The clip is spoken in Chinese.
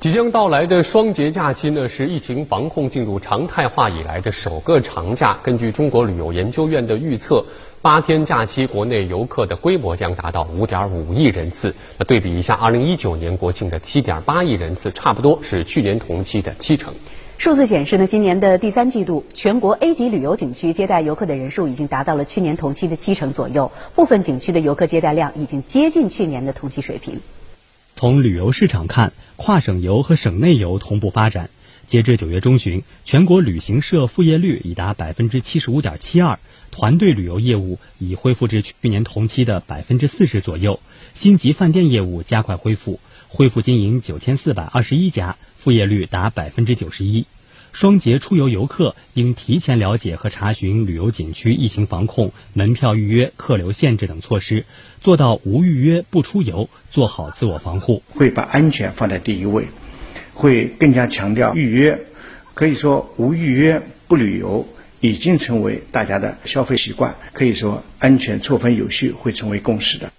即将到来的双节假期呢，是疫情防控进入常态化以来的首个长假。根据中国旅游研究院的预测，八天假期国内游客的规模将达到五点五亿人次。那对比一下，二零一九年国庆的七点八亿人次，差不多是去年同期的七成。数字显示呢，今年的第三季度，全国 A 级旅游景区接待游客的人数已经达到了去年同期的七成左右，部分景区的游客接待量已经接近去年的同期水平。从旅游市场看，跨省游和省内游同步发展。截至九月中旬，全国旅行社复业率已达百分之七十五点七二，团队旅游业务已恢复至去年同期的百分之四十左右。星级饭店业务加快恢复，恢复经营九千四百二十一家，复业率达百分之九十一。双节出游游客应提前了解和查询旅游景区疫情防控、门票预约、客流限制等措施，做到无预约不出游，做好自我防护。会把安全放在第一位，会更加强调预约。可以说，无预约不旅游已经成为大家的消费习惯。可以说，安全错峰有序会成为共识的。